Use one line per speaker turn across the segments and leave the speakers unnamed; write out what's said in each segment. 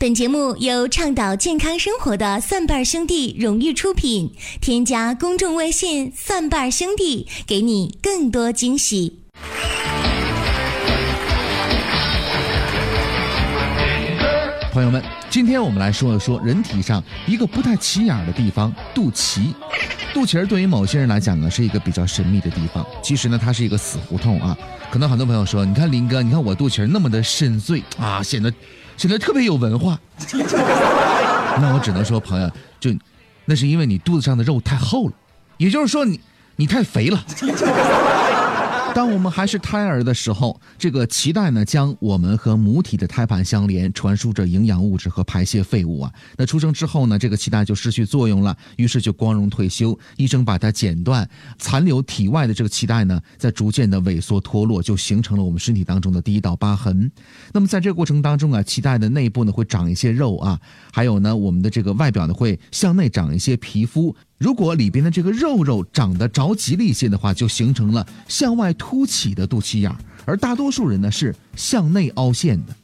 本节目由倡导健康生活的蒜瓣兄弟荣誉出品。添加公众微信“蒜瓣兄弟”，给你更多惊喜。
朋友们，今天我们来说一说人体上一个不太起眼的地方——肚脐。肚脐儿对于某些人来讲呢，是一个比较神秘的地方。其实呢，它是一个死胡同啊。可能很多朋友说：“你看林哥，你看我肚脐儿那么的深邃啊，显得……”显得特别有文化，那我只能说，朋友，就那是因为你肚子上的肉太厚了，也就是说，你你太肥了。当我们还是胎儿的时候，这个脐带呢，将我们和母体的胎盘相连，传输着营养物质和排泄废物啊。那出生之后呢，这个脐带就失去作用了，于是就光荣退休。医生把它剪断，残留体外的这个脐带呢，在逐渐的萎缩脱落，就形成了我们身体当中的第一道疤痕。那么在这个过程当中啊，脐带的内部呢会长一些肉啊，还有呢，我们的这个外表呢会向内长一些皮肤。如果里边的这个肉肉长得着急了一些的话，就形成了向外凸起的肚脐眼儿，而大多数人呢是向内凹陷的。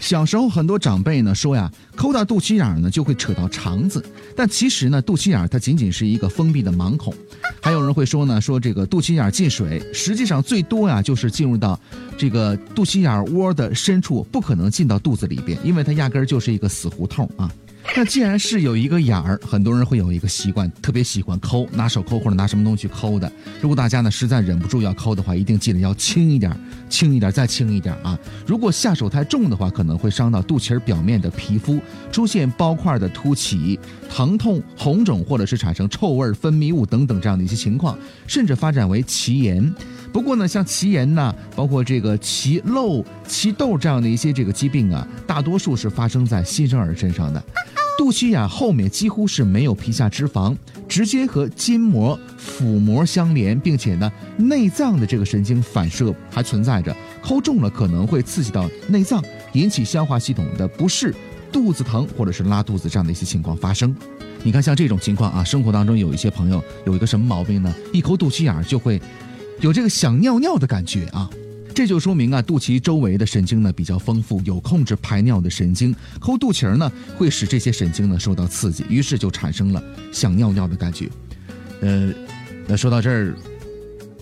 小时候很多长辈呢说呀，抠到肚脐眼儿呢就会扯到肠子，但其实呢肚脐眼儿它仅仅是一个封闭的盲孔。还有人会说呢，说这个肚脐眼儿进水，实际上最多呀就是进入到这个肚脐眼窝的深处，不可能进到肚子里边，因为它压根儿就是一个死胡同啊。那既然是有一个眼儿，很多人会有一个习惯，特别喜欢抠，拿手抠或者拿什么东西抠的。如果大家呢实在忍不住要抠的话，一定记得要轻一点，轻一点，再轻一点啊！如果下手太重的话，可能会伤到肚脐表面的皮肤，出现包块的凸起、疼痛、红肿，或者是产生臭味、分泌物等等这样的一些情况，甚至发展为脐炎。不过呢，像脐炎呐，包括这个脐漏、脐痘这样的一些这个疾病啊，大多数是发生在新生儿身上的。肚脐眼后面几乎是没有皮下脂肪，直接和筋膜、腹膜相连，并且呢，内脏的这个神经反射还存在着，抠重了可能会刺激到内脏，引起消化系统的不适、肚子疼或者是拉肚子这样的一些情况发生。你看，像这种情况啊，生活当中有一些朋友有一个什么毛病呢？一抠肚脐眼就会有这个想尿尿的感觉啊。这就说明啊，肚脐周围的神经呢比较丰富，有控制排尿的神经。抠肚脐儿呢，会使这些神经呢受到刺激，于是就产生了想尿尿的感觉。呃，那说到这儿，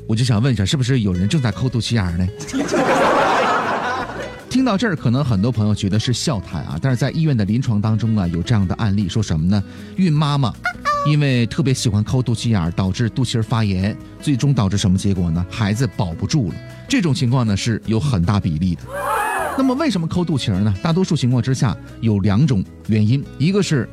我就想问一下，是不是有人正在抠肚脐眼呢？听到这儿，可能很多朋友觉得是笑谈啊，但是在医院的临床当中啊，有这样的案例，说什么呢？孕妈妈。因为特别喜欢抠肚脐眼儿，导致肚脐儿发炎，最终导致什么结果呢？孩子保不住了。这种情况呢是有很大比例的。那么为什么抠肚脐儿呢？大多数情况之下有两种原因，一个是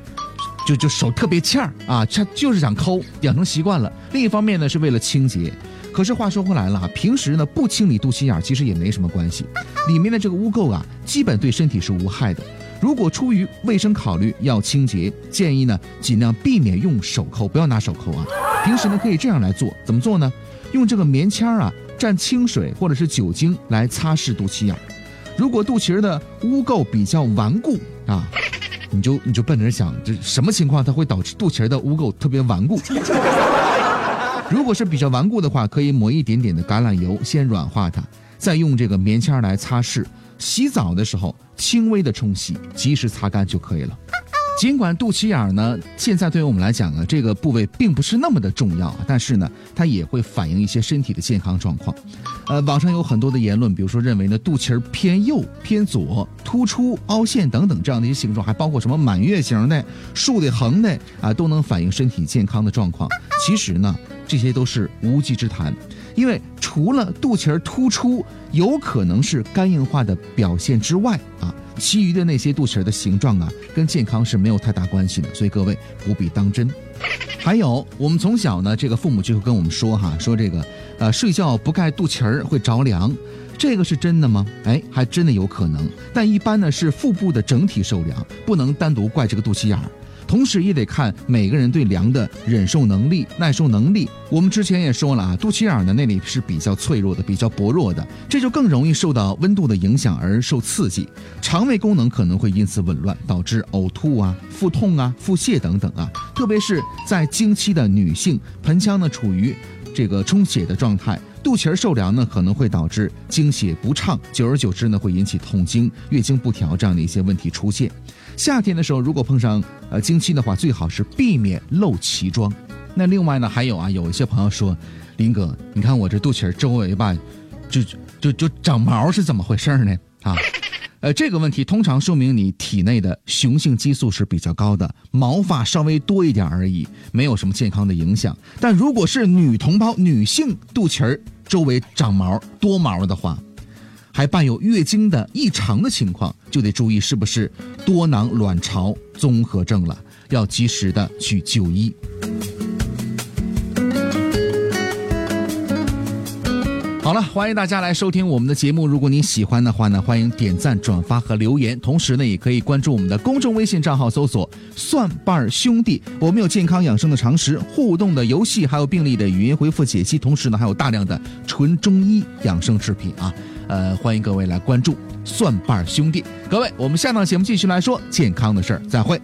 就就手特别欠儿啊，他就是想抠，养成习惯了；另一方面呢是为了清洁。可是话说回来了，平时呢不清理肚脐眼儿其实也没什么关系，里面的这个污垢啊，基本对身体是无害的。如果出于卫生考虑要清洁，建议呢尽量避免用手抠，不要拿手抠啊。平时呢可以这样来做，怎么做呢？用这个棉签啊蘸清水或者是酒精来擦拭肚脐眼。如果肚脐儿的污垢比较顽固啊，你就你就奔着想，这什么情况它会导致肚脐儿的污垢特别顽固？如果是比较顽固的话，可以抹一点点的橄榄油先软化它，再用这个棉签来擦拭。洗澡的时候，轻微的冲洗，及时擦干就可以了。尽管肚脐眼呢，现在对于我们来讲啊，这个部位并不是那么的重要，但是呢，它也会反映一些身体的健康状况。呃，网上有很多的言论，比如说认为呢，肚脐儿偏右、偏左、突出、凹陷等等这样的一些形状，还包括什么满月形的、竖的、横的啊，都能反映身体健康的状况。其实呢，这些都是无稽之谈。因为除了肚脐儿突出有可能是肝硬化的表现之外啊，其余的那些肚脐儿的形状啊，跟健康是没有太大关系的，所以各位不必当真。还有，我们从小呢，这个父母就会跟我们说哈，说这个呃睡觉不盖肚脐儿会着凉，这个是真的吗？哎，还真的有可能，但一般呢是腹部的整体受凉，不能单独怪这个肚脐眼儿。同时也得看每个人对凉的忍受能力、耐受能力。我们之前也说了啊，肚脐眼呢那里是比较脆弱的、比较薄弱的，这就更容易受到温度的影响而受刺激，肠胃功能可能会因此紊乱，导致呕吐啊、腹痛啊、腹泻等等啊。特别是在经期的女性，盆腔呢处于这个充血的状态。肚脐儿受凉呢，可能会导致经血不畅，久而久之呢，会引起痛经、月经不调这样的一些问题出现。夏天的时候，如果碰上呃经期的话，最好是避免露脐装。那另外呢，还有啊，有一些朋友说，林哥，你看我这肚脐周围吧，就就就长毛是怎么回事呢？啊，呃，这个问题通常说明你体内的雄性激素是比较高的，毛发稍微多一点而已，没有什么健康的影响。但如果是女同胞女性肚脐儿周围长毛多毛的话，还伴有月经的异常的情况，就得注意是不是多囊卵巢综合症了，要及时的去就医。好了，欢迎大家来收听我们的节目。如果您喜欢的话呢，欢迎点赞、转发和留言。同时呢，也可以关注我们的公众微信账号，搜索“蒜瓣兄弟”。我们有健康养生的常识、互动的游戏，还有病例的语音回复解析。同时呢，还有大量的纯中医养生视频啊。呃，欢迎各位来关注蒜瓣兄弟。各位，我们下档节目继续来说健康的事儿，再会。